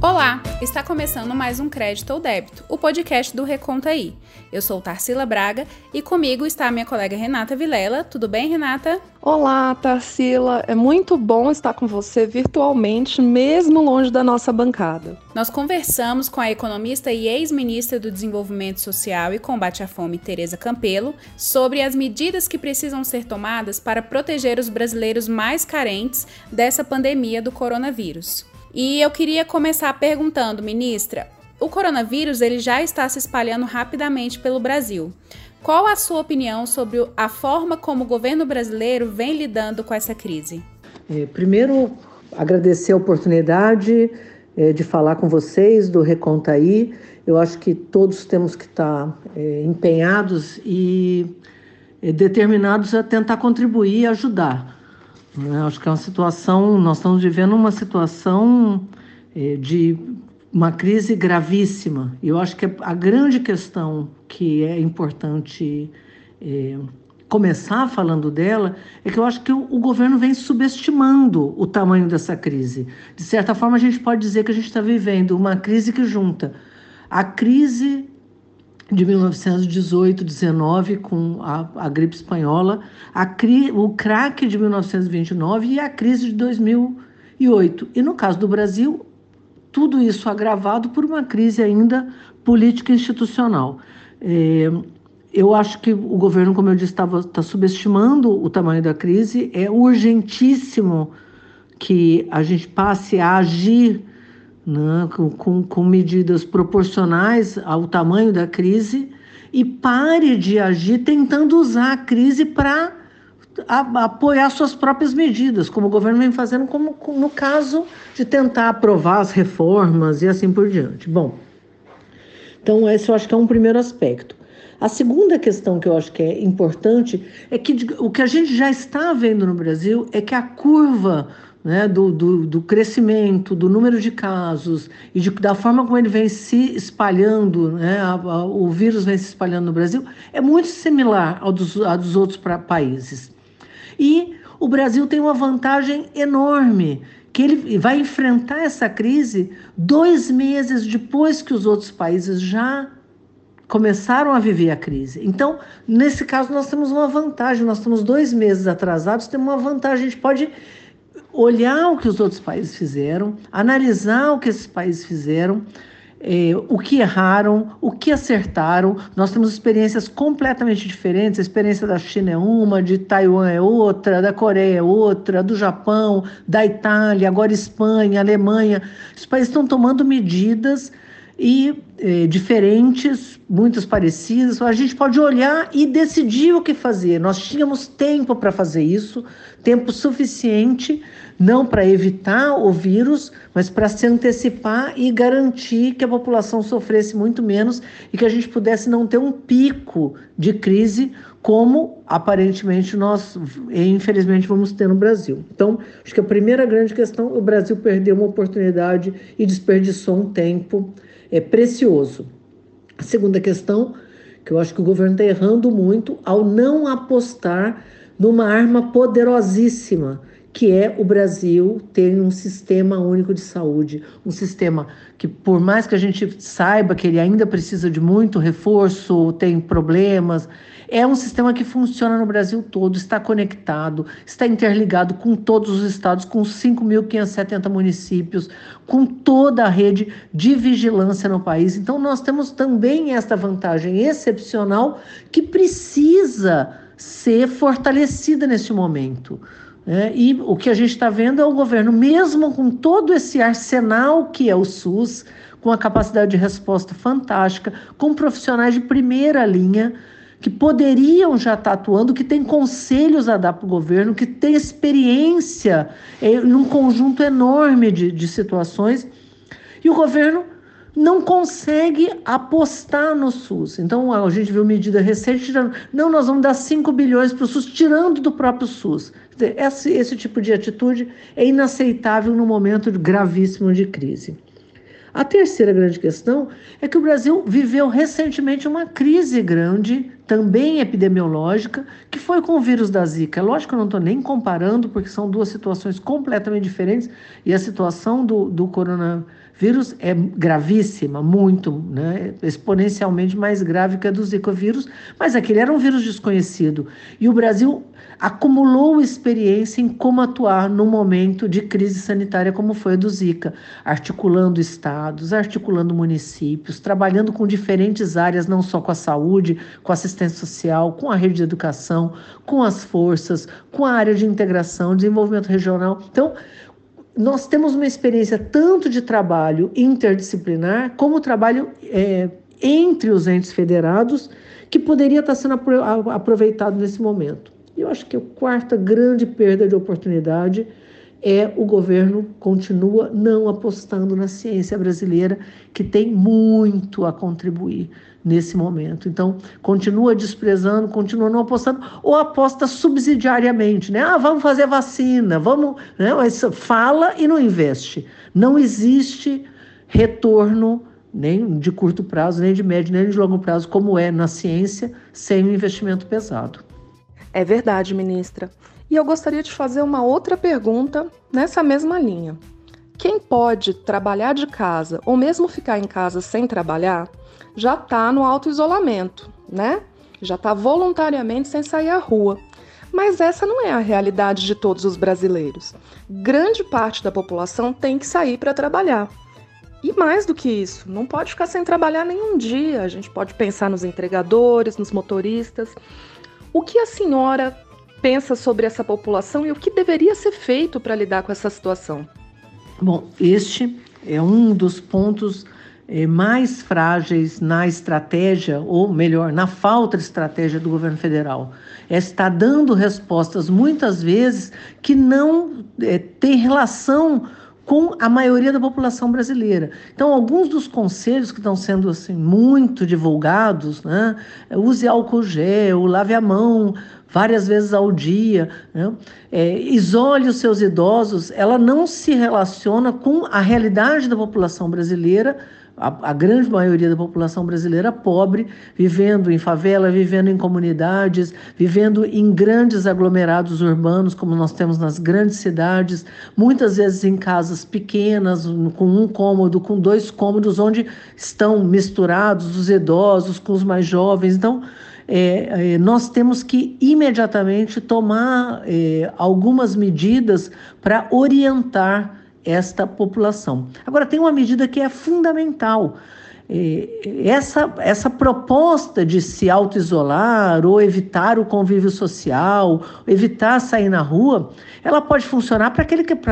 Olá, está começando mais um Crédito ou Débito, o podcast do Reconta aí. Eu sou Tarsila Braga e comigo está a minha colega Renata Vilela. Tudo bem, Renata? Olá, Tarsila. É muito bom estar com você virtualmente, mesmo longe da nossa bancada. Nós conversamos com a economista e ex-ministra do Desenvolvimento Social e Combate à Fome, Tereza Campelo, sobre as medidas que precisam ser tomadas para proteger os brasileiros mais carentes dessa pandemia do coronavírus. E eu queria começar perguntando, ministra, o coronavírus ele já está se espalhando rapidamente pelo Brasil. Qual a sua opinião sobre a forma como o governo brasileiro vem lidando com essa crise? É, primeiro, agradecer a oportunidade é, de falar com vocês do Reconta aí. Eu acho que todos temos que estar é, empenhados e é, determinados a tentar contribuir e ajudar. Acho que é uma situação, nós estamos vivendo uma situação é, de uma crise gravíssima. E eu acho que a grande questão que é importante é, começar falando dela é que eu acho que o, o, governo vem subestimando o tamanho dessa crise. De certa forma, a gente pode dizer que a gente está vivendo uma crise que junta a crise de 1918, 19 com a, a gripe espanhola, a cri, o crack de 1929 e a crise de 2008. E no caso do Brasil, tudo isso agravado por uma crise ainda política institucional. É, eu acho que o governo, como eu disse, está subestimando o tamanho da crise. É urgentíssimo que a gente passe a agir né, com, com medidas proporcionais ao tamanho da crise e pare de agir tentando usar a crise para apoiar suas próprias medidas, como o governo vem fazendo, como no caso de tentar aprovar as reformas e assim por diante. Bom, então esse eu acho que é um primeiro aspecto. A segunda questão que eu acho que é importante é que o que a gente já está vendo no Brasil é que a curva né, do, do, do, crescimento, do número de casos e de, da forma como ele vem se espalhando, né, a, a, o vírus vem se espalhando no Brasil, é muito similar ao dos, dos outros pra, países. E o Brasil tem uma vantagem enorme, que ele vai enfrentar essa crise dois meses depois que os outros países já começaram a viver a crise. Então, nesse caso, nós temos uma vantagem, nós estamos dois meses atrasados, temos uma vantagem, a gente pode olhar o que os outros países fizeram, analisar o que esses países fizeram, eh, o que erraram, o que acertaram. Nós temos experiências completamente diferentes. A experiência da China é uma, de Taiwan é outra, da Coreia é outra, do Japão, da Itália, agora Espanha, Alemanha. Os países estão tomando medidas e eh, diferentes, muitas parecidas. A gente pode olhar e decidir o que fazer. Nós tínhamos tempo para fazer isso, tempo suficiente, não para evitar o vírus, mas para se antecipar e garantir que a população sofresse muito menos e que a gente pudesse não ter um pico de crise como aparentemente nós, infelizmente, vamos ter no Brasil. Então, acho que a primeira grande questão, o Brasil perdeu uma oportunidade e desperdiçou um tempo é precioso. A segunda questão, que eu acho que o governo está errando muito ao não apostar numa arma poderosíssima, que é o Brasil ter um sistema único de saúde, um sistema que, por mais que a gente saiba que ele ainda precisa de muito reforço, tem problemas, é um sistema que funciona no Brasil todo, está conectado, está interligado com todos os estados, com 5.570 municípios, com toda a rede de vigilância no país. Então, nós temos também esta vantagem excepcional que precisa ser fortalecida neste momento. É, e o que a gente está vendo é o governo, mesmo com todo esse arsenal que é o SUS, com a capacidade de resposta fantástica, com profissionais de primeira linha, que poderiam já estar atuando, que tem conselhos a dar para o governo, que tem experiência em um conjunto enorme de, de situações, e o governo não consegue apostar no SUS. Então, a gente viu medida recente tirando, não, nós vamos dar 5 bilhões para o SUS, tirando do próprio SUS. Esse, esse tipo de atitude é inaceitável no momento gravíssimo de crise. A terceira grande questão é que o Brasil viveu recentemente uma crise grande, também epidemiológica, que foi com o vírus da Zika. Lógico que eu não estou nem comparando, porque são duas situações completamente diferentes, e a situação do, do coronavírus vírus é gravíssima, muito, né? exponencialmente mais grave que a do Zika vírus, mas aquele era um vírus desconhecido. E o Brasil acumulou experiência em como atuar no momento de crise sanitária como foi a do Zika, articulando estados, articulando municípios, trabalhando com diferentes áreas, não só com a saúde, com a assistência social, com a rede de educação, com as forças, com a área de integração, desenvolvimento regional. Então, nós temos uma experiência tanto de trabalho interdisciplinar como trabalho é, entre os entes federados que poderia estar sendo aproveitado nesse momento. E eu acho que a quarta grande perda de oportunidade é o governo continua não apostando na ciência brasileira, que tem muito a contribuir nesse momento. Então, continua desprezando, continua não apostando, ou aposta subsidiariamente, né? Ah, vamos fazer vacina, vamos. Né? Mas fala e não investe. Não existe retorno nem de curto prazo, nem de médio, nem de longo prazo, como é na ciência, sem um investimento pesado. É verdade, ministra. E eu gostaria de fazer uma outra pergunta nessa mesma linha. Quem pode trabalhar de casa ou mesmo ficar em casa sem trabalhar já está no auto-isolamento, né? Já está voluntariamente sem sair à rua. Mas essa não é a realidade de todos os brasileiros. Grande parte da população tem que sair para trabalhar. E mais do que isso, não pode ficar sem trabalhar nenhum dia. A gente pode pensar nos entregadores, nos motoristas. O que a senhora pensa sobre essa população e o que deveria ser feito para lidar com essa situação? Bom, este é um dos pontos eh, mais frágeis na estratégia, ou melhor, na falta de estratégia do governo federal. É está dando respostas muitas vezes que não é, têm relação com a maioria da população brasileira. Então, alguns dos conselhos que estão sendo assim muito divulgados, né, use álcool gel, lave a mão várias vezes ao dia, né, é, isole os seus idosos, ela não se relaciona com a realidade da população brasileira a, a, grande maioria da população brasileira pobre, vivendo em favela, vivendo em comunidades, vivendo em grandes aglomerados urbanos, como nós temos nas grandes cidades, muitas vezes em casas pequenas, com um cômodo, com dois cômodos, onde estão misturados os idosos com os mais jovens. Então, é, é, nós temos que imediatamente tomar é, algumas medidas para orientar esta população. Agora, tem uma medida que é fundamental. É, essa, essa proposta de se auto-isolar ou evitar o convívio social, evitar sair na rua, ela pode funcionar para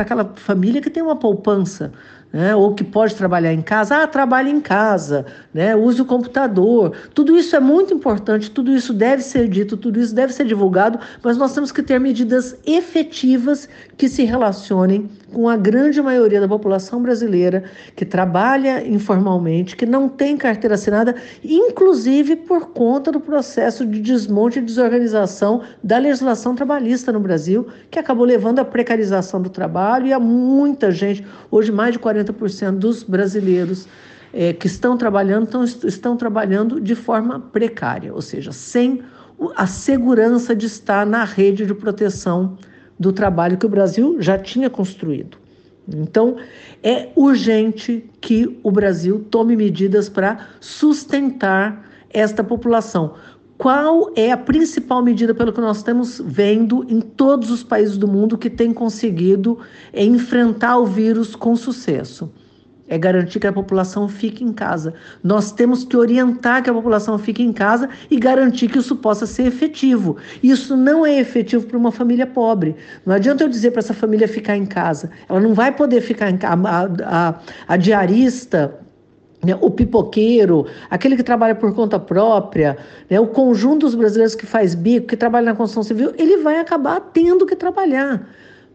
aquela família que tem uma poupança né? ou que pode trabalhar em casa, ah, trabalhe em casa, né? use o computador. Tudo isso é muito importante, tudo isso deve ser dito, tudo isso deve ser divulgado, mas nós temos que ter medidas efetivas que se relacionem com a grande maioria da população brasileira que trabalha informalmente, que não tem carteira assinada, inclusive por conta do processo de desmonte e desorganização da legislação trabalhista no Brasil, que acabou levando à precarização do trabalho e a muita gente, hoje mais de 40% dos brasileiros é, que estão trabalhando estão, estão trabalhando de forma precária, ou seja, sem a segurança de estar na rede de proteção do trabalho que o Brasil já tinha construído. Então, é urgente que o Brasil tome medidas para sustentar esta população. Qual é a principal medida, pelo que nós estamos vendo em todos os países do mundo que tem conseguido enfrentar o vírus com sucesso? é garantir que a população fique em casa. Nós temos que orientar que a população fique em casa e garantir que isso possa ser efetivo. Isso não é efetivo para uma família pobre. Não adianta eu dizer para essa família ficar em casa. Ela não vai poder ficar em casa. A, a, a diarista né, o pipoqueiro, aquele que trabalha por conta própria, né, o conjunto dos brasileiros que faz bico, que trabalha na construção civil, ele vai acabar tendo que trabalhar.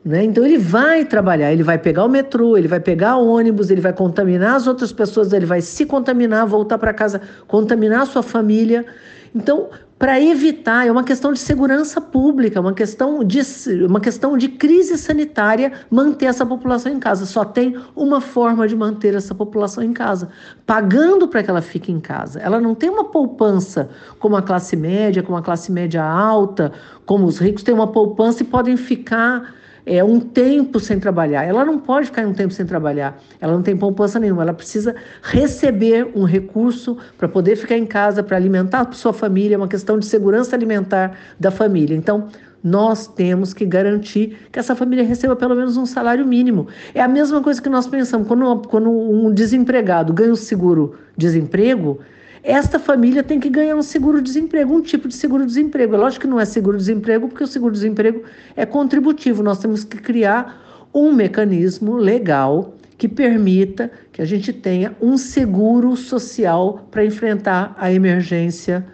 Né? Então ele vai trabalhar, ele vai pegar o metrô, ele vai pegar o ônibus, ele vai contaminar as outras pessoas, ele vai se contaminar, voltar para casa, contaminar a sua família. Então, para evitar, é uma questão de segurança pública, uma questão de, uma questão de crise sanitária manter essa população em casa. Só tem uma forma de manter essa população em casa, pagando para que ela fique em casa. Ela não tem uma poupança como a classe média, como a classe média alta, como os ricos têm uma poupança e podem ficar é, um tempo sem trabalhar. Ela não pode ficar um tempo sem trabalhar. Ela não tem poupança nenhuma. Ela precisa receber um recurso para poder ficar em casa, para alimentar a sua família. É uma questão de segurança alimentar da família. Então, nós temos que garantir que essa família receba pelo menos um salário mínimo. É a mesma coisa que nós pensamos. Quando, quando um desempregado ganha o seguro-desemprego, esta família tem que ganhar um seguro-desemprego, um tipo de seguro-desemprego. É lógico que não é seguro-desemprego, porque o seguro-desemprego é contributivo. Nós temos que criar um mecanismo legal que permita que a gente tenha um seguro social para enfrentar a emergência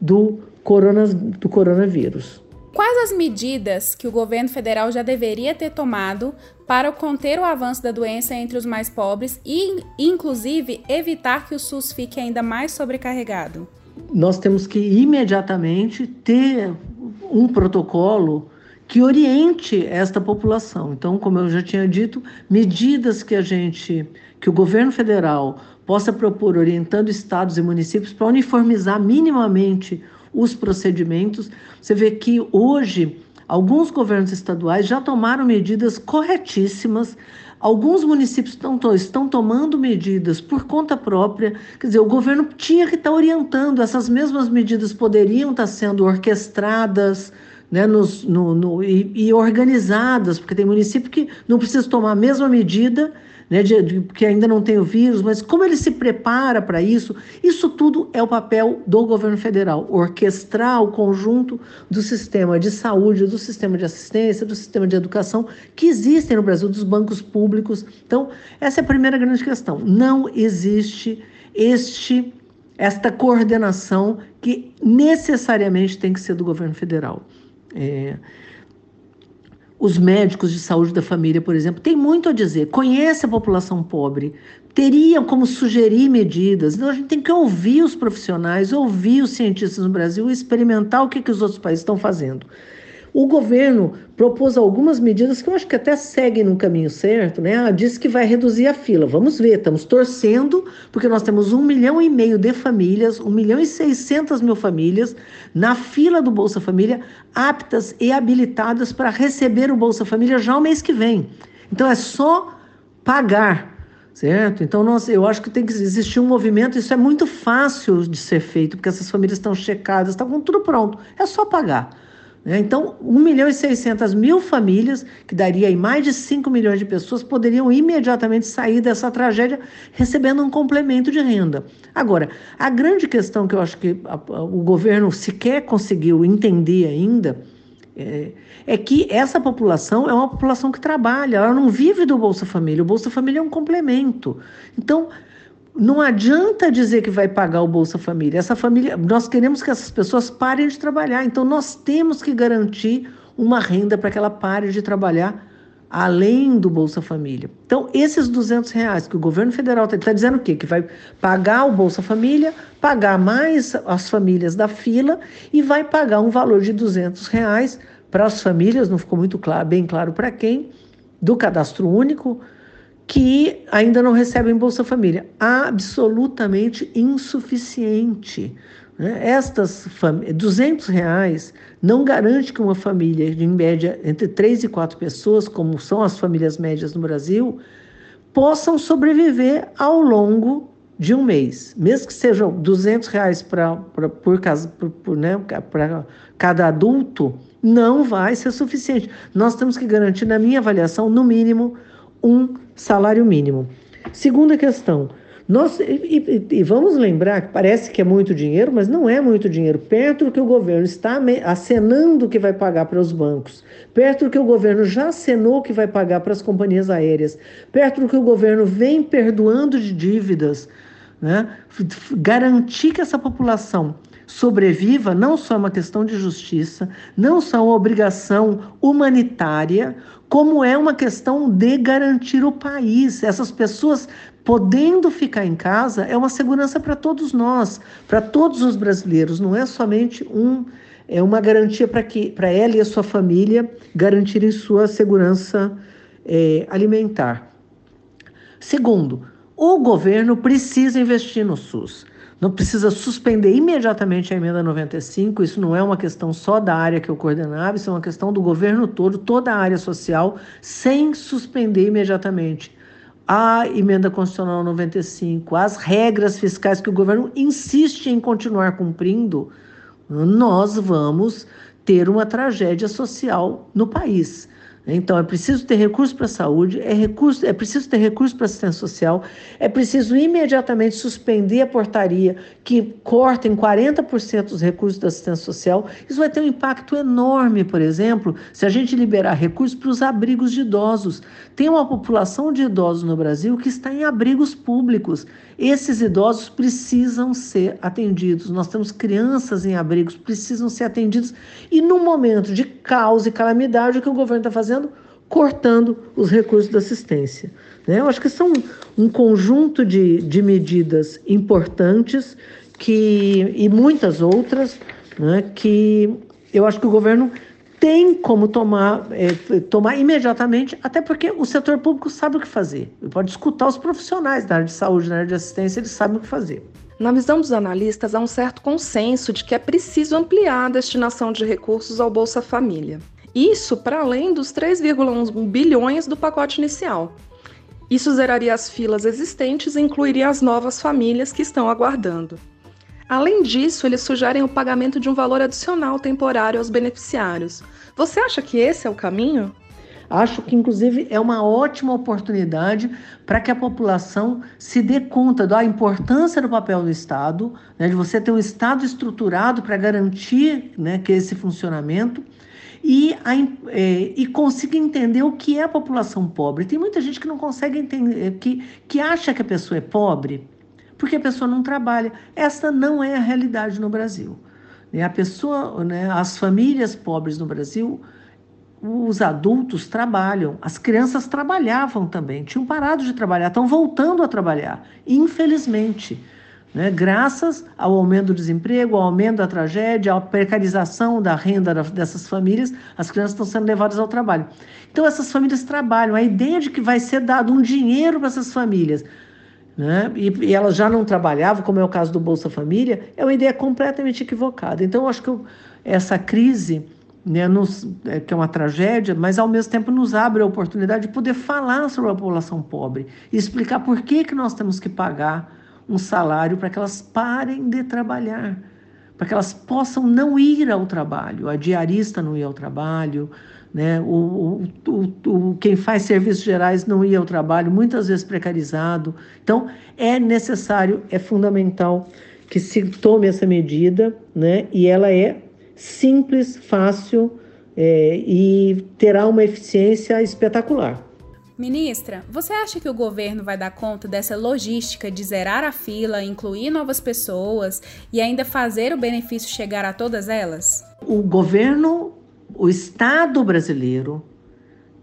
do, corona, do coronavírus. Quais as medidas que o governo federal já deveria ter tomado para conter o avanço da doença entre os mais pobres e, inclusive, evitar que o SUS fique ainda mais sobrecarregado? Nós temos que imediatamente ter um protocolo que oriente esta população. Então, como eu já tinha dito, medidas que a gente, que o governo federal possa propor orientando estados e municípios para uniformizar minimamente os procedimentos. Você vê que hoje alguns governos estaduais já tomaram medidas corretíssimas. Alguns municípios estão, estão tomando medidas por conta própria. Quer dizer, o governo tinha que estar orientando, essas mesmas medidas poderiam estar sendo orquestradas, né, nos, no, no, e, e, organizadas, porque tem município que não precisa tomar a mesma medida né, de, de, que ainda não tem o vírus, mas como ele se prepara para isso, isso tudo é o papel do governo federal, orquestrar o conjunto do sistema de saúde, do sistema de assistência, do sistema de educação que existem no Brasil, dos bancos públicos. Então, essa é a primeira grande questão. Não existe este esta coordenação que necessariamente tem que ser do governo federal. É, os médicos de saúde da família, por exemplo, têm muito a dizer, conhece a população pobre, teriam como sugerir medidas. Então a gente tem que ouvir os profissionais, ouvir os cientistas no Brasil e experimentar o que, que os outros países estão fazendo. O governo propôs algumas medidas que eu acho que até seguem no caminho certo, né? Disse que vai reduzir a fila. Vamos ver, estamos torcendo, porque nós temos um milhão e meio de famílias, um milhão e seiscentas mil famílias na fila do Bolsa Família, aptas e habilitadas para receber o Bolsa Família já o mês que vem. Então é só pagar certo? Então, nós, eu acho que tem que existir um movimento, isso é muito fácil de ser feito, porque essas famílias estão checadas, estão com tudo pronto, é só pagar. Né? Então, 1 milhão e 600 mil famílias, que daria aí mais de 5 milhões de pessoas, poderiam imediatamente sair dessa tragédia recebendo um complemento de renda. Agora, a grande questão que eu acho que o governo sequer conseguiu entender ainda é, é, que essa população é uma população que trabalha, ela não vive do Bolsa Família. O Bolsa Família é um complemento. Então, não adianta dizer que vai pagar o Bolsa Família. Essa família, nós queremos que essas pessoas parem de trabalhar. Então nós temos que garantir uma renda para que ela pare de trabalhar além do Bolsa Família. Então esses 200 reais que o governo federal está tá dizendo o quê? Que vai pagar o Bolsa Família, pagar mais as famílias da fila e vai pagar um valor de 200 reais para as famílias, não ficou muito claro, bem claro para quem, do cadastro único, que ainda não recebem Bolsa Família. Absolutamente insuficiente. Né? Estas 200 reais não garante que uma família de, em média, entre três e quatro pessoas, como são as famílias médias no Brasil, possam sobreviver ao longo de um mês. Mesmo que sejam 200 reais pra, pra, por, casa, por, né, para cada adulto, não vai ser suficiente. Nós temos que garantir, na minha avaliação, no mínimo um salário mínimo. Segunda questão. Nós, e, e, e, vamos lembrar que parece que é muito dinheiro, mas não é muito dinheiro. Perto do que o governo está acenando que vai pagar para os bancos, perto do que o governo já acenou que vai pagar para as companhias aéreas, perto do que o governo vem perdoando de dívidas, né? garantir que essa população sobreviva não só é uma questão de justiça, não só é uma obrigação humanitária, como é uma questão de garantir o país. Essas pessoas podendo ficar em casa é uma segurança para todos nós, para todos os brasileiros, não é somente um é uma garantia para que para ela e a sua família garantirem sua segurança é, alimentar. Segundo, o governo precisa investir no SUS. Não precisa suspender imediatamente a emenda 95. Isso não é uma questão só da área que eu coordenava, isso é uma questão do governo todo, toda a área social, sem suspender imediatamente a emenda constitucional 95, as regras fiscais que o governo insiste em continuar cumprindo, nós vamos ter uma tragédia social no país. Então, é preciso ter recurso para a saúde, é, recurso, é preciso ter recurso para assistência social, é preciso imediatamente suspender a portaria que corta em 40% os recursos da assistência social. Isso vai ter um impacto enorme, por exemplo, se a gente liberar recursos para os abrigos de idosos. Tem uma população de idosos no Brasil que está em abrigos públicos. Esses idosos precisam ser atendidos. Nós temos crianças em abrigos, precisam ser atendidos. E no momento de caos e calamidade, o que o governo está fazendo? Cortando os recursos da assistência. Né? Eu acho que são um conjunto de, de medidas importantes que, e muitas outras né, que eu acho que o governo tem como tomar, é, tomar imediatamente, até porque o setor público sabe o que fazer. Ele pode escutar os profissionais da área de saúde, da área de assistência, eles sabem o que fazer. Na visão dos analistas, há um certo consenso de que é preciso ampliar a destinação de recursos ao Bolsa Família. Isso para além dos 3,1 bilhões do pacote inicial. Isso zeraria as filas existentes e incluiria as novas famílias que estão aguardando. Além disso, eles sugerem o pagamento de um valor adicional temporário aos beneficiários. Você acha que esse é o caminho? Acho que, inclusive, é uma ótima oportunidade para que a população se dê conta da importância do papel do Estado, né, de você ter um Estado estruturado para garantir né, que esse funcionamento e, a, é, e consiga entender o que é a população pobre. Tem muita gente que não consegue entender, que, que acha que a pessoa é pobre porque a pessoa não trabalha. Essa não é a realidade no Brasil. Né? A pessoa, né, as famílias pobres no Brasil, os adultos trabalham, as crianças trabalhavam também, tinham parado de trabalhar, estão voltando a trabalhar, infelizmente. Né? Graças ao aumento do desemprego, ao aumento da tragédia, à precarização da renda dessas famílias, as crianças estão sendo levadas ao trabalho. Então, essas famílias trabalham. A ideia de que vai ser dado um dinheiro para essas famílias né? E, e elas já não trabalhavam, como é o caso do Bolsa Família, é uma ideia completamente equivocada. Então, eu acho que eu, essa crise, né, nos, é, que é uma tragédia, mas ao mesmo tempo nos abre a oportunidade de poder falar sobre a população pobre e explicar por que, que nós temos que pagar um salário para que elas parem de trabalhar, para que elas possam não ir ao trabalho, a diarista não ir ao trabalho, né? O, o, o, quem faz serviços gerais não ia ao trabalho, muitas vezes precarizado. Então, é necessário, é fundamental que se tome essa medida, né? e ela é simples, fácil é, e terá uma eficiência espetacular. Ministra, você acha que o governo vai dar conta dessa logística de zerar a fila, incluir novas pessoas e ainda fazer o benefício chegar a todas elas? O governo o Estado brasileiro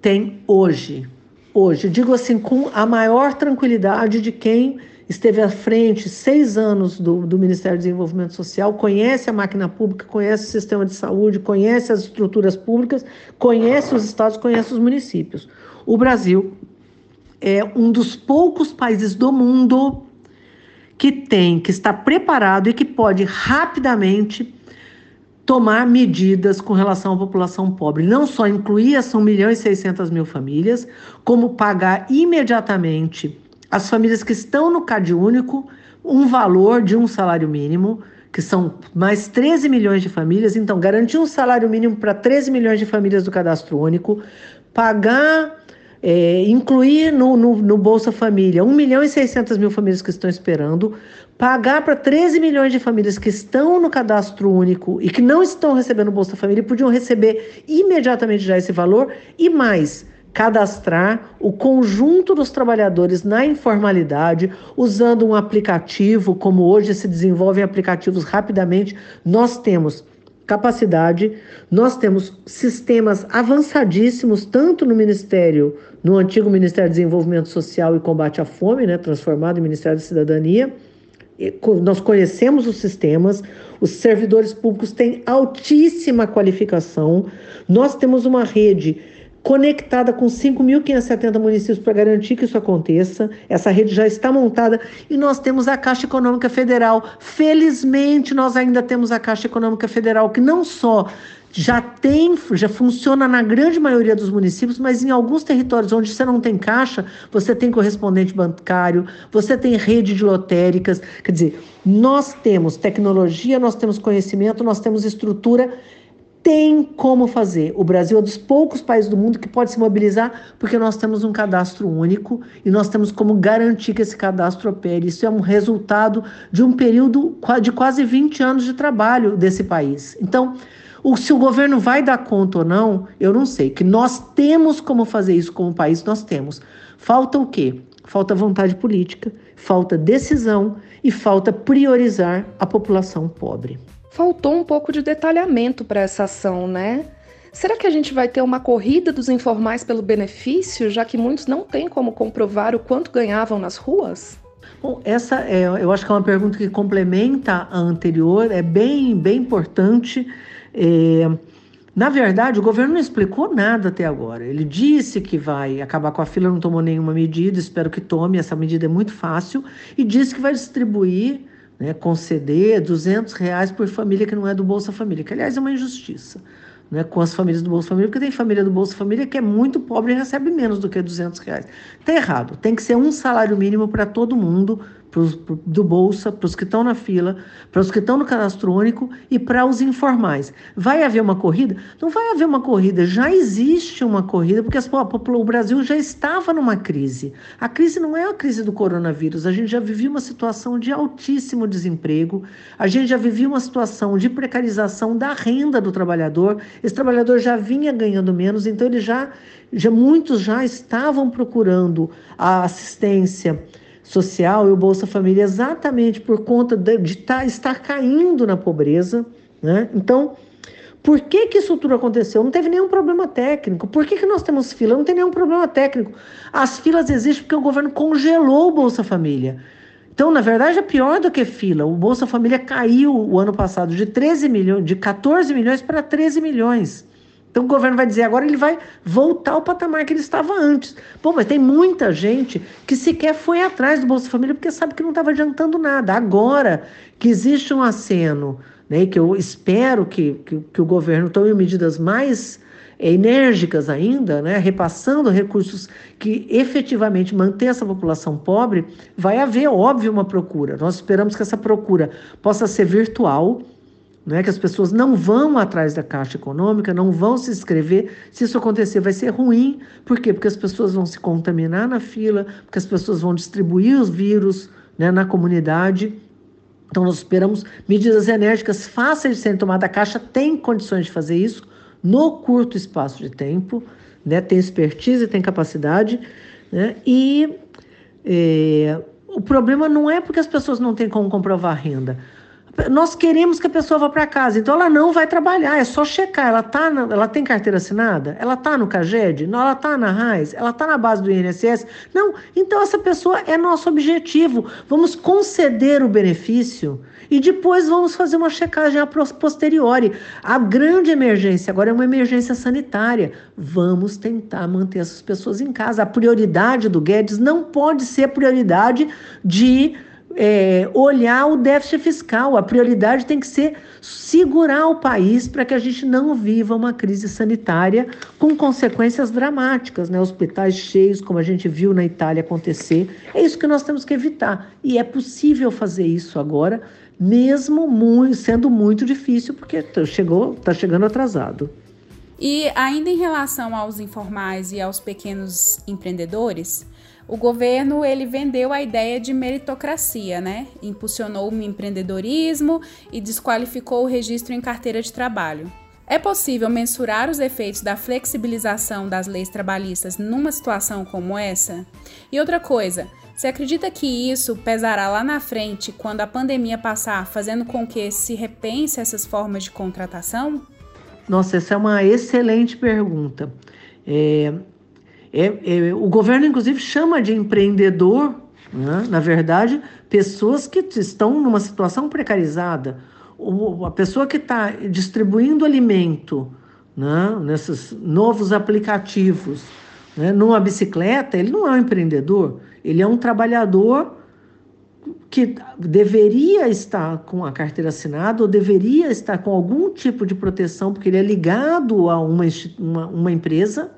tem hoje, hoje, digo assim, com a maior tranquilidade de quem esteve à frente seis anos do, do Ministério do Desenvolvimento Social, conhece a máquina pública, conhece o sistema de saúde, conhece as estruturas públicas, conhece os estados, conhece os municípios. O Brasil é um dos poucos países do mundo que tem, que está preparado e que pode rapidamente tomar medidas com relação à população pobre. Não só incluir as 1 milhão e 600 mil famílias, como pagar imediatamente as famílias que estão no CAD único um valor de um salário mínimo, que são mais 13 milhões de famílias. Então, garantir um salário mínimo para 13 milhões de famílias do cadastro único, pagar é, incluir no, no, no, Bolsa Família 1 milhão e 600 mil famílias que estão esperando, pagar para 13 milhões de famílias que estão no cadastro único e que não estão recebendo Bolsa Família podiam receber imediatamente já esse valor e mais cadastrar o conjunto dos trabalhadores na informalidade, usando um aplicativo, como hoje se desenvolvem aplicativos rapidamente, nós temos capacidade, nós temos sistemas avançadíssimos, tanto no Ministério, no antigo Ministério do Desenvolvimento Social e Combate à Fome, né, transformado em Ministério da Cidadania. Nós conhecemos os sistemas, os servidores públicos têm altíssima qualificação, nós temos uma rede conectada com 5.570 municípios para garantir que isso aconteça. Essa rede já está montada e nós temos a Caixa Econômica Federal. Felizmente, nós ainda temos a Caixa Econômica Federal, que não só já tem, já funciona na grande maioria dos municípios, mas em alguns territórios onde você não tem caixa, você tem correspondente bancário, você tem rede de lotéricas. Quer dizer, nós temos tecnologia, nós temos conhecimento, nós temos estrutura tem como fazer. O Brasil é um dos poucos países do mundo que pode se mobilizar porque nós temos um cadastro único e nós temos como garantir que esse cadastro opere. Isso é um resultado de um período de quase 20 anos de trabalho desse país. Então, o, se o governo vai dar conta ou não, eu não sei. Que nós temos como fazer isso como país, nós temos. Falta o quê? Falta vontade política, falta decisão e falta priorizar a população pobre faltou um pouco de detalhamento para essa ação, né? Será que a gente vai ter uma corrida dos informais pelo benefício, já que muitos não têm como comprovar o quanto ganhavam nas ruas? Bom, essa é, eu acho que é uma pergunta que complementa a anterior, é bem, bem importante. É, na verdade, o governo não explicou nada até agora. Ele disse que vai acabar com a fila, não tomou nenhuma medida, espero que tome, essa medida é muito fácil, e disse que vai distribuir né, conceder 200 reais por família que não é do Bolsa Família, que aliás é uma injustiça né, com as famílias do Bolsa Família, porque tem família do Bolsa Família que é muito pobre e recebe menos do que 200 reais. Está errado, tem que ser um salário mínimo para todo mundo, pros, pro, do Bolsa, para os que estão na fila, para os que estão no cadastro único e para os informais. Vai haver uma corrida? Não vai haver uma corrida, já existe uma corrida, porque o Brasil já estava numa crise. A crise não é a crise do coronavírus, a gente já vivia uma situação de altíssimo desemprego, a gente já vivia uma situação de precarização da renda do trabalhador, esse trabalhador já vinha ganhando menos, então ele já, já muitos já estavam procurando a assistência social e o Bolsa Família exatamente por conta de, de tá, estar caindo na pobreza. Né? Então, por que, que isso tudo aconteceu? Não teve nenhum problema técnico. Por que, que nós temos fila? Não tem nenhum problema técnico. As filas existem porque o governo congelou o Bolsa Família. Então, na verdade, é pior do que fila. O Bolsa Família caiu o ano passado de 13 milhões, de 14 milhões para 13 milhões. Então o governo vai dizer agora ele vai voltar ao patamar que ele estava antes. Bom, mas tem muita gente que sequer foi atrás do Bolsa Família porque sabe que não estava adiantando nada. Agora que existe um aceno, né, que eu espero que, que, que o governo tome medidas mais é, enérgicas ainda, né, repassando recursos que efetivamente mantêm essa população pobre, vai haver, óbvio, uma procura. Nós esperamos que essa procura possa ser virtual, não é que as pessoas não vão atrás da Caixa Econômica, não vão se inscrever. Se isso acontecer, vai ser ruim. Por quê? Porque as pessoas vão se contaminar na fila, porque as pessoas vão distribuir os vírus né, na comunidade. Então, nós esperamos medidas enérgicas fáceis de serem tomadas. A Caixa tem condições de fazer isso no curto espaço de tempo, né, tem expertise, tem capacidade. Né, e é, o problema não é porque as pessoas não têm como comprovar renda. Nós queremos que a pessoa vá para casa, então ela não vai trabalhar, é só checar. Ela, tá na, ela tem carteira assinada? Ela está no CAGED? Não, ela está na RAIS? Ela está na base do INSS? Não, então essa pessoa é nosso objetivo. Vamos conceder o benefício e depois vamos fazer uma checagem a posteriori. A grande emergência agora é uma emergência sanitária. Vamos tentar manter essas pessoas em casa. A prioridade do Guedes não pode ser prioridade de é, olhar o déficit fiscal. A prioridade tem que ser segurar o país para que a gente não viva uma crise sanitária com consequências dramáticas, né? Hospitais cheios, como a gente viu na Itália acontecer. É isso que nós temos que evitar. E é possível fazer isso agora, mesmo muito, sendo muito difícil, porque chegou, está chegando atrasado. E ainda em relação aos informais e aos pequenos empreendedores, o governo ele vendeu a ideia de meritocracia, né? Impulsionou o empreendedorismo e desqualificou o registro em carteira de trabalho. É possível mensurar os efeitos da flexibilização das leis trabalhistas numa situação como essa? E outra coisa, você acredita que isso pesará lá na frente quando a pandemia passar, fazendo com que se repense essas formas de contratação? Nossa, essa é uma excelente pergunta. É, é, é, o governo, inclusive, chama de empreendedor, né? na verdade, pessoas que estão numa situação precarizada. A pessoa que está distribuindo alimento né, nesses novos aplicativos. Né? Numa bicicleta, ele não é um empreendedor, ele é um trabalhador que deveria estar com a carteira assinada ou deveria estar com algum tipo de proteção, porque ele é ligado a uma, uma, uma empresa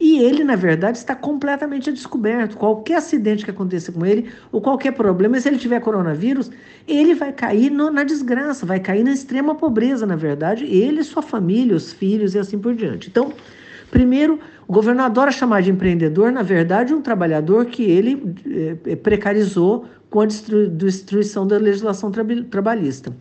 e ele, na verdade, está completamente descoberto. Qualquer acidente que aconteça com ele, ou qualquer problema, se ele tiver coronavírus, ele vai cair no, na desgraça, vai cair na extrema pobreza, na verdade, ele, sua família, os filhos e assim por diante. Então, primeiro, o governo adora chamar de empreendedor, na verdade, um trabalhador que ele é, precarizou com a destruição da legislação tra trabalhista.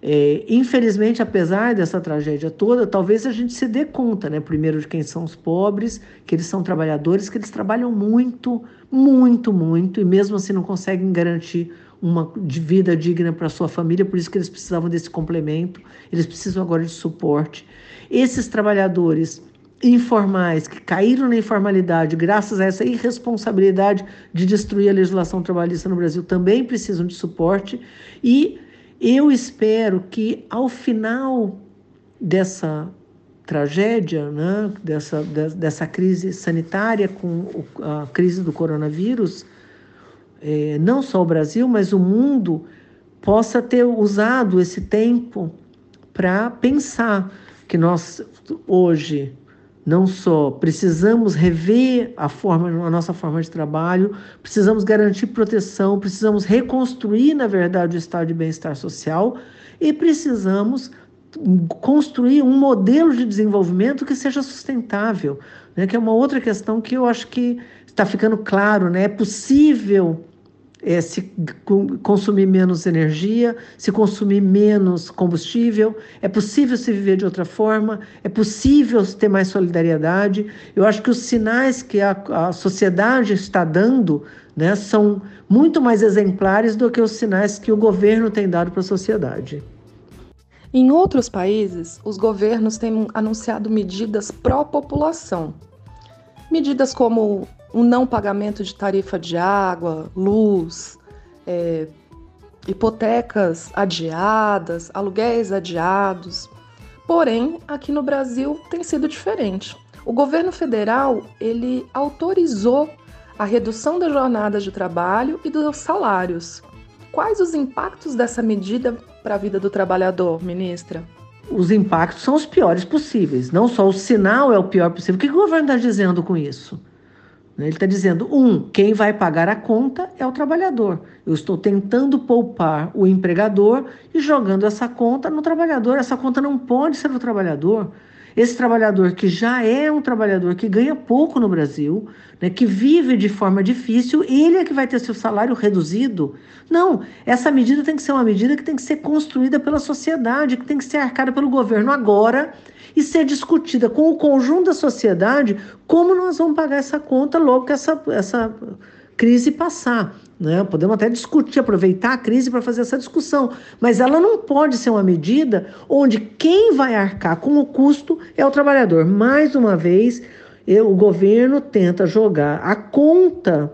É, infelizmente, apesar dessa tragédia toda, talvez a gente se dê conta, né? Primeiro, de quem são os pobres, que eles são trabalhadores, que eles trabalham muito, muito, muito, e mesmo assim não conseguem garantir uma vida digna para sua família, por isso que eles precisavam desse complemento, eles precisam agora de suporte. Esses trabalhadores informais que caíram na informalidade graças a essa irresponsabilidade de destruir a legislação trabalhista no Brasil também precisam de suporte e eu espero que ao final dessa tragédia, né, dessa, dessa crise sanitária com a crise do coronavírus, é, não só o Brasil, mas o mundo possa ter usado esse tempo para pensar que nós hoje não só precisamos rever a forma, a nossa forma de trabalho, precisamos garantir proteção, precisamos reconstruir, na verdade, o estado de bem-estar social e precisamos construir um modelo de desenvolvimento que seja sustentável, né? que é uma outra questão que eu acho que está ficando claro, né? É possível é, se consumir menos energia, se consumir menos combustível, é possível se viver de outra forma, é possível ter mais solidariedade. Eu acho que os sinais que a, a sociedade está dando né, são muito mais exemplares do que os sinais que o governo tem dado para a sociedade. Em outros países, os governos têm anunciado medidas pró-população. Medidas como um não pagamento de tarifa de água, luz, é, hipotecas adiadas, aluguéis adiados. Porém, aqui no Brasil tem sido diferente. O governo federal ele autorizou a redução da jornada de trabalho e dos salários. Quais os impactos dessa medida para a vida do trabalhador, ministra? Os impactos são os piores possíveis. Não só o sinal é o pior possível. O que o governo está dizendo com isso? Né? Ele está dizendo: um, quem vai pagar a conta é o trabalhador. Eu estou tentando poupar o empregador e jogando essa conta no trabalhador. Essa conta não pode ser do trabalhador. Esse trabalhador que já é um trabalhador que ganha pouco no Brasil, né, que vive de forma difícil, ele é que vai ter seu salário reduzido. Não, essa medida tem que ser uma medida que tem que ser construída pela sociedade, que tem que ser arcada pelo governo agora e ser discutida com o conjunto da sociedade como nós vamos pagar essa conta logo que essa, essa crise passar. Né? Podemos até discutir, aproveitar a crise para fazer essa discussão, mas ela não pode ser uma medida onde quem vai arcar com o custo é o trabalhador. Mais uma vez, o governo tenta jogar a conta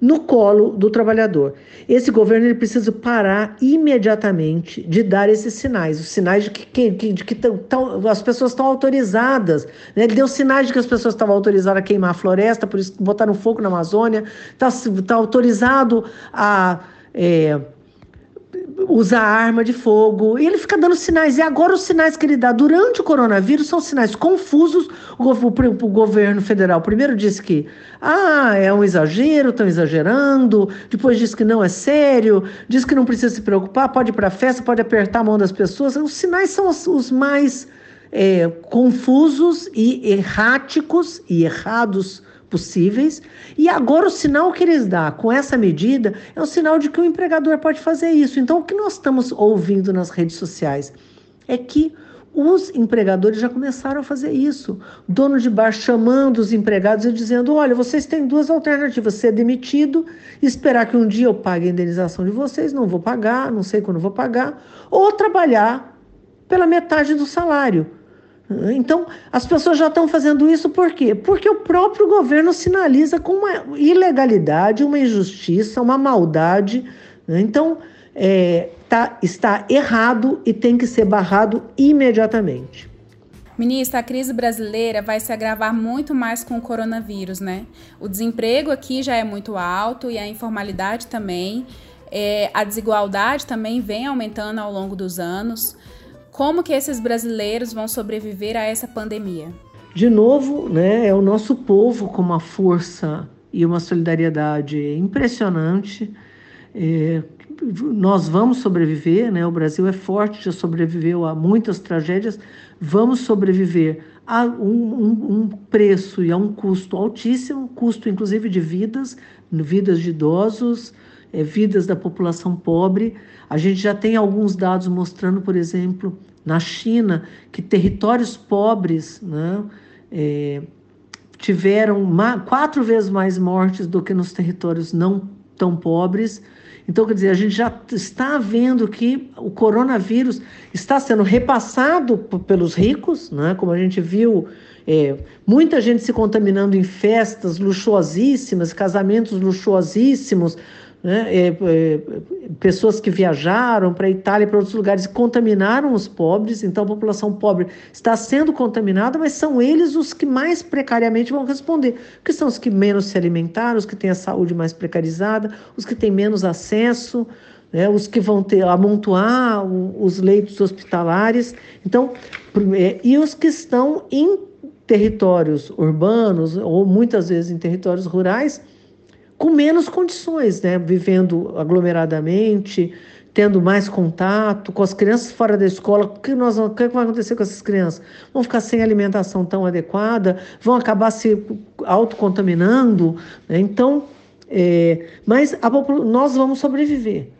no colo do trabalhador. Esse governo ele precisa parar imediatamente de dar esses sinais, os sinais de que, que, de que tão, tão, as pessoas estão autorizadas. Né? Ele deu sinais de que as pessoas estavam autorizadas a queimar a floresta, por isso botaram fogo na Amazônia, está tá autorizado a. É, usar arma de fogo, e ele fica dando sinais. E agora os sinais que ele dá durante o coronavírus são sinais confusos. O, o, o governo federal primeiro disse que ah, é um exagero, estão exagerando, depois disse que não é sério, diz que não precisa se preocupar, pode ir para a festa, pode apertar a mão das pessoas. Os sinais são os, os mais é, confusos e erráticos e errados possíveis. E agora o sinal que eles dão com essa medida é um sinal de que o empregador pode fazer isso. Então, o que nós estamos ouvindo nas redes sociais é que os empregadores já começaram a fazer isso. Dono de bar chamando os empregados e dizendo: olha, vocês têm duas alternativas: ser demitido, esperar que um dia eu pague a indenização de vocês, não vou pagar, não sei quando vou pagar, ou trabalhar pela metade do salário. Então, as pessoas já estão fazendo isso por quê? Porque o próprio governo sinaliza com uma ilegalidade, uma injustiça, uma maldade. Né? Então, é, tá, está errado e tem que ser barrado imediatamente. Ministra, a crise brasileira vai se agravar muito mais com o coronavírus, né? O desemprego aqui já é muito alto e a informalidade também. É, a desigualdade também vem aumentando ao longo dos anos. Como que esses brasileiros vão sobreviver a essa pandemia? De novo, né, é o nosso povo com uma força e uma solidariedade impressionante. É, nós vamos sobreviver, né? O Brasil é forte, já sobreviveu a muitas tragédias. Vamos sobreviver a um, um, um preço e a um custo altíssimo, custo inclusive de vidas, vidas de idosos, é, vidas da população pobre. A gente já tem alguns dados mostrando, por exemplo, na China, que territórios pobres, né? É, tiveram quatro vezes mais mortes do que nos territórios não tão pobres. Então, quer dizer, a gente já está vendo que o coronavírus está sendo repassado pelos ricos, né? como a gente viu, é, muita gente se contaminando em festas luxuosíssimas, casamentos luxuosíssimos, né? É, é, pessoas que viajaram para a Itália e para outros lugares e contaminaram os pobres, então a população pobre está sendo contaminada, mas são eles os que mais precariamente vão responder, que são os que menos se alimentaram, os que têm a saúde mais precarizada, os que têm menos acesso, né? os que vão ter amontoar os leitos hospitalares, então é, e os que estão em territórios urbanos ou muitas vezes em territórios rurais com menos condições, né? Vivendo aglomeradamente, tendo mais contato com as crianças fora da escola. O que, nós, o que vai acontecer com essas crianças? Vão ficar sem alimentação tão adequada, vão acabar se autocontaminando. Né? Então, é, mas a, nós vamos sobreviver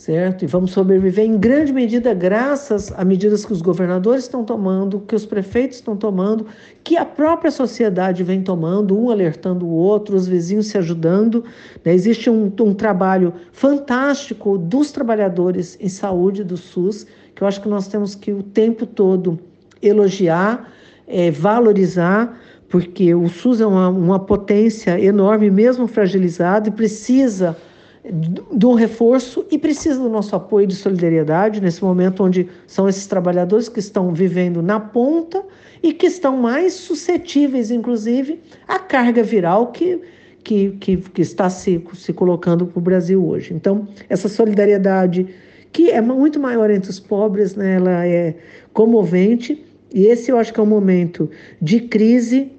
certo? E vamos sobreviver em grande medida graças a medidas que os governadores estão tomando, que os prefeitos estão tomando, que a própria sociedade vem tomando, um alertando o outro, os vizinhos se ajudando. Né? Existe um, um trabalho fantástico dos trabalhadores em saúde do SUS, que eu acho que nós temos que o tempo todo elogiar, é, valorizar, porque o SUS é uma, uma potência enorme, mesmo fragilizado, e precisa do reforço e precisa do nosso apoio de solidariedade nesse momento onde são esses trabalhadores que estão vivendo na ponta e que estão mais suscetíveis, inclusive, à carga viral que, que, que, que está se, se colocando para o Brasil hoje. Então, essa solidariedade que é muito maior entre os pobres, né, ela é comovente e esse eu acho que é um momento de crise,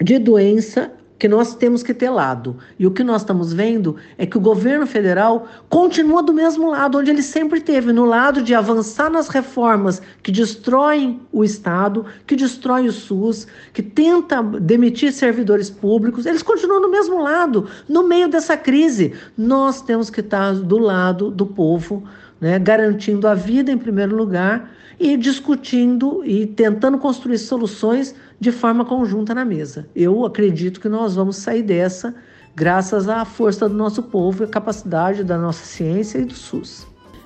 de doença que nós temos que ter lado. E o que nós estamos vendo é que o governo federal continua do mesmo lado onde ele sempre teve, no lado de avançar nas reformas que destroem o Estado, que destroem o SUS, que tenta demitir servidores públicos. Eles continuam no mesmo lado, no meio dessa crise. Nós temos que estar do lado do povo, né, garantindo a vida em primeiro lugar e discutindo e tentando construir soluções de forma conjunta na mesa. Eu acredito que nós vamos sair dessa graças à força do nosso povo e à capacidade da nossa ciência e do SUS.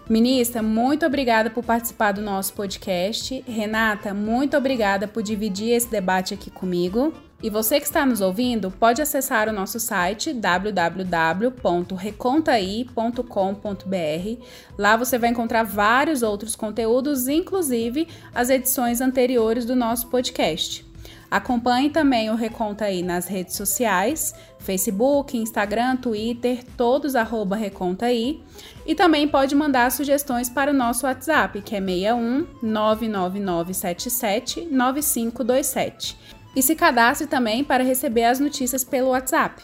Ministra, muito obrigada por participar do nosso podcast. Renata, muito obrigada por dividir esse debate aqui comigo. E você que está nos ouvindo, pode acessar o nosso site www.recontai.com.br. Lá você vai encontrar vários outros conteúdos, inclusive as edições anteriores do nosso podcast. Acompanhe também o Reconta aí nas redes sociais, Facebook, Instagram, Twitter, todos arroba Reconta aí. E também pode mandar sugestões para o nosso WhatsApp, que é 61 99977 9527. E se cadastre também para receber as notícias pelo WhatsApp.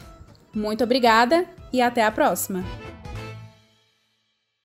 Muito obrigada e até a próxima!